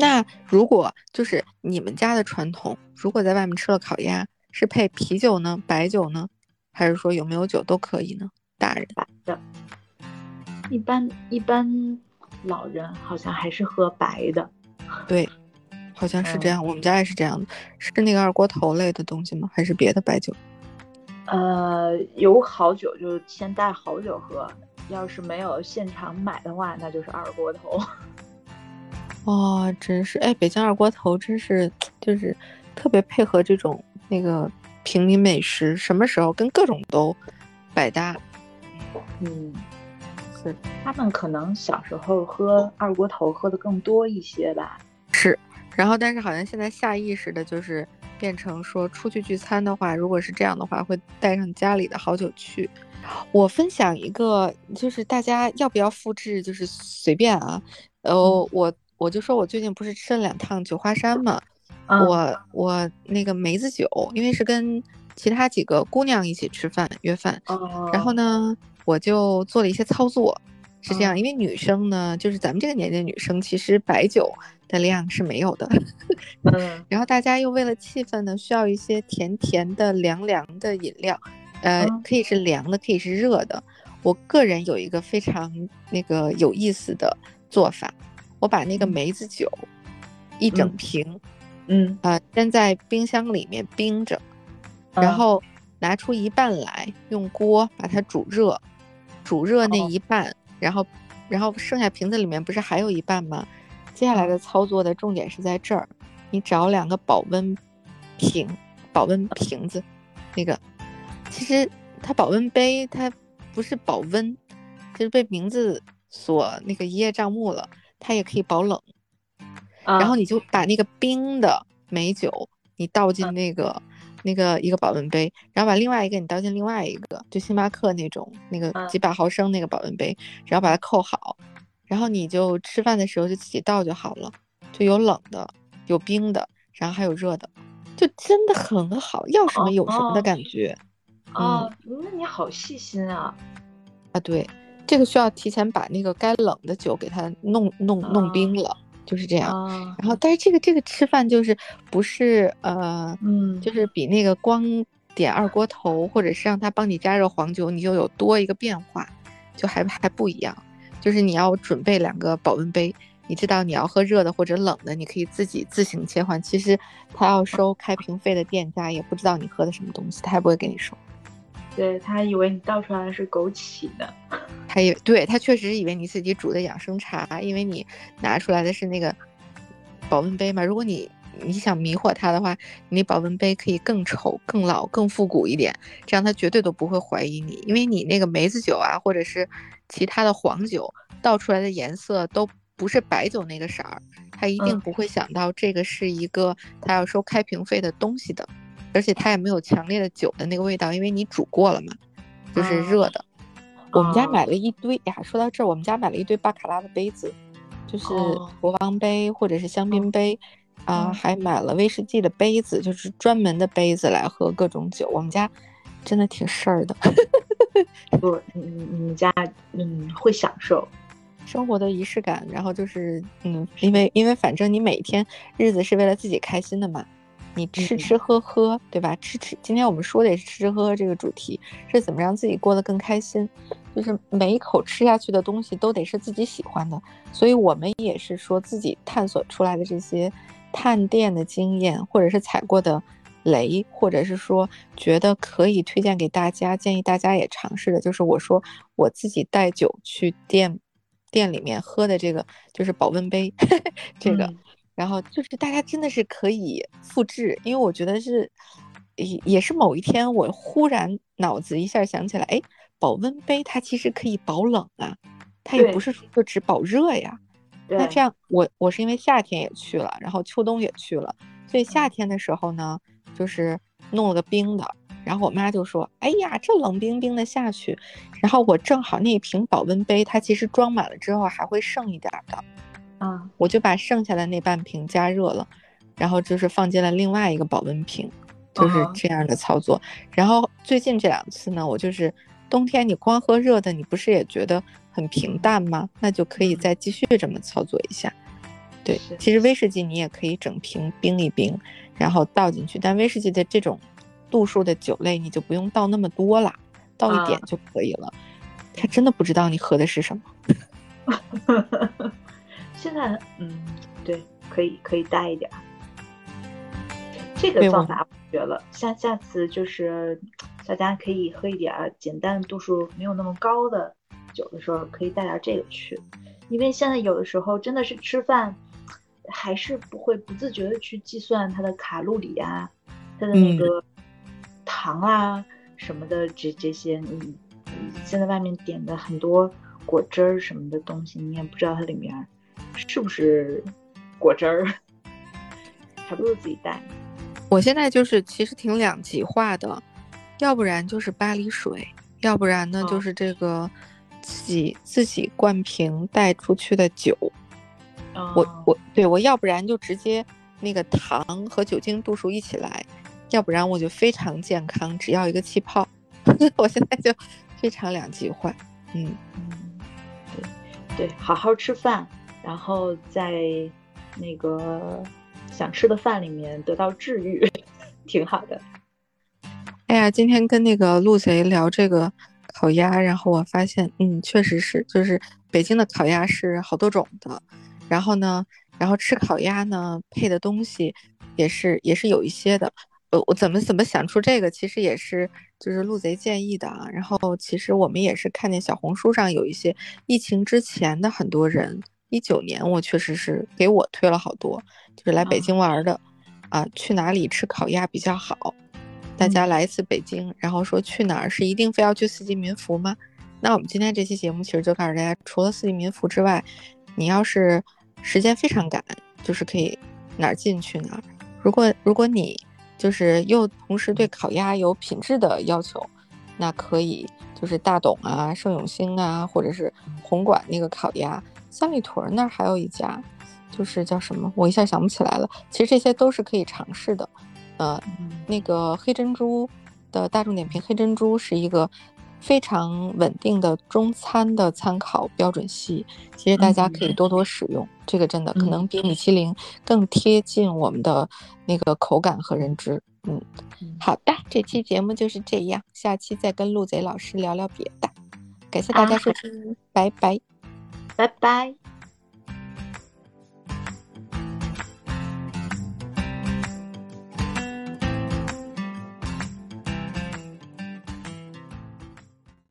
那如果就是你们家的传统，如果在外面吃了烤鸭，是配啤酒呢，白酒呢，还是说有没有酒都可以呢？大人白的，一般一般老人好像还是喝白的。对，好像是这样，我们家也是这样的。是那个二锅头类的东西吗？还是别的白酒？呃，有好酒就先带好酒喝，要是没有现场买的话，那就是二锅头。哦，真是哎，北京二锅头真是就是特别配合这种那个平民美食，什么时候跟各种都百搭。嗯，是他们可能小时候喝二锅头喝的更多一些吧。是，然后但是好像现在下意识的就是变成说出去聚餐的话，如果是这样的话，会带上家里的好酒去。我分享一个，就是大家要不要复制，就是随便啊。呃，我。我就说，我最近不是吃了两趟九华山嘛，我我那个梅子酒，因为是跟其他几个姑娘一起吃饭约饭，然后呢，我就做了一些操作，是这样，因为女生呢，就是咱们这个年纪的女生，其实白酒的量是没有的，嗯，然后大家又为了气氛呢，需要一些甜甜的、凉凉的饮料，呃，可以是凉的，可以是热的，我个人有一个非常那个有意思的做法。我把那个梅子酒一整瓶，嗯啊，先在冰箱里面冰着，然后拿出一半来，用锅把它煮热，煮热那一半，然后，然后剩下瓶子里面不是还有一半吗？接下来的操作的重点是在这儿，你找两个保温瓶，保温瓶子，那个其实它保温杯它不是保温，就是被名字所那个一叶障目了。它也可以保冷，然后你就把那个冰的美酒，你倒进那个那个一个保温杯，然后把另外一个你倒进另外一个，就星巴克那种那个几百毫升那个保温杯，然后把它扣好，然后你就吃饭的时候就自己倒就好了，就有冷的，有冰的，然后还有热的，就真的很好，要什么有什么的感觉。哦，那你好细心啊！啊，对。这个需要提前把那个该冷的酒给它弄弄弄冰了，就是这样。然后，但是这个这个吃饭就是不是呃，嗯，就是比那个光点二锅头，或者是让他帮你加热黄酒，你就有多一个变化，就还还不一样。就是你要准备两个保温杯，你知道你要喝热的或者冷的，你可以自己自行切换。其实他要收开瓶费的店家也不知道你喝的什么东西，他也不会给你收。对他以为你倒出来的是枸杞的，他也对他确实以为你自己煮的养生茶，因为你拿出来的是那个保温杯嘛。如果你你想迷惑他的话，你保温杯可以更丑、更老、更复古一点，这样他绝对都不会怀疑你，因为你那个梅子酒啊，或者是其他的黄酒倒出来的颜色都不是白酒那个色儿，他一定不会想到这个是一个他要收开瓶费的东西的。而且它也没有强烈的酒的那个味道，因为你煮过了嘛，就是热的。我们家买了一堆呀，说到这儿，我们家买了一堆巴卡拉的杯子，就是国王杯或者是香槟杯啊，还买了威士忌的杯子，就是专门的杯子来喝各种酒。我们家真的挺事儿的，不，你你们家嗯会享受生活的仪式感，然后就是嗯，因为因为反正你每天日子是为了自己开心的嘛。你吃吃喝喝，对吧？吃吃，今天我们说的也是吃吃喝喝这个主题，是怎么让自己过得更开心？就是每一口吃下去的东西都得是自己喜欢的。所以我们也是说自己探索出来的这些探店的经验，或者是踩过的雷，或者是说觉得可以推荐给大家，建议大家也尝试的，就是我说我自己带酒去店店里面喝的这个，就是保温杯 这个。然后就是大家真的是可以复制，因为我觉得是，也也是某一天我忽然脑子一下想起来，哎，保温杯它其实可以保冷啊，它也不是说只保热呀。那这样我我是因为夏天也去了，然后秋冬也去了，所以夏天的时候呢，就是弄了个冰的，然后我妈就说，哎呀，这冷冰冰的下去，然后我正好那一瓶保温杯它其实装满了之后还会剩一点的。啊，我就把剩下的那半瓶加热了，然后就是放进了另外一个保温瓶，就是这样的操作。然后最近这两次呢，我就是冬天你光喝热的，你不是也觉得很平淡吗？那就可以再继续这么操作一下。对，其实威士忌你也可以整瓶冰一冰，然后倒进去。但威士忌的这种度数的酒类，你就不用倒那么多了，倒一点就可以了。他真的不知道你喝的是什么。现在，嗯，对，可以可以带一点。这个方法我学了，下下次就是大家可以喝一点简单度数没有那么高的酒的时候，可以带点这个去。因为现在有的时候真的是吃饭，还是不会不自觉的去计算它的卡路里啊，它的那个糖啊什么的，这这些，你现在外面点的很多果汁儿什么的东西，你也不知道它里面是不是果汁儿，还不如自己带。我现在就是其实挺两极化的，要不然就是巴黎水，要不然呢就是这个。自己自己灌瓶带出去的酒，我我对我要不然就直接那个糖和酒精度数一起来，要不然我就非常健康，只要一个气泡。我现在就非常两极化，嗯嗯，对对，好好吃饭，然后在那个想吃的饭里面得到治愈，挺好的。哎呀，今天跟那个陆贼聊这个。烤鸭，然后我发现，嗯，确实是，就是北京的烤鸭是好多种的，然后呢，然后吃烤鸭呢，配的东西也是也是有一些的，呃，我怎么怎么想出这个，其实也是就是陆贼建议的啊，然后其实我们也是看见小红书上有一些疫情之前的很多人，一九年我确实是给我推了好多，就是来北京玩的，啊，去哪里吃烤鸭比较好。大家来一次北京，然后说去哪儿是一定非要去四季民福吗？那我们今天这期节目其实就告诉大家，除了四季民福之外，你要是时间非常赶，就是可以哪儿近去哪儿。如果如果你就是又同时对烤鸭有品质的要求，那可以就是大董啊、盛永兴啊，或者是红馆那个烤鸭，三里屯那儿还有一家，就是叫什么，我一下想不起来了。其实这些都是可以尝试的。呃，那个黑珍珠的大众点评黑珍珠是一个非常稳定的中餐的参考标准系，其实大家可以多多使用。这个真的可能比米其林更贴近我们的那个口感和认知。嗯，好的，这期节目就是这样，下期再跟陆贼老师聊聊别的。感谢大家收听，拜拜，拜拜。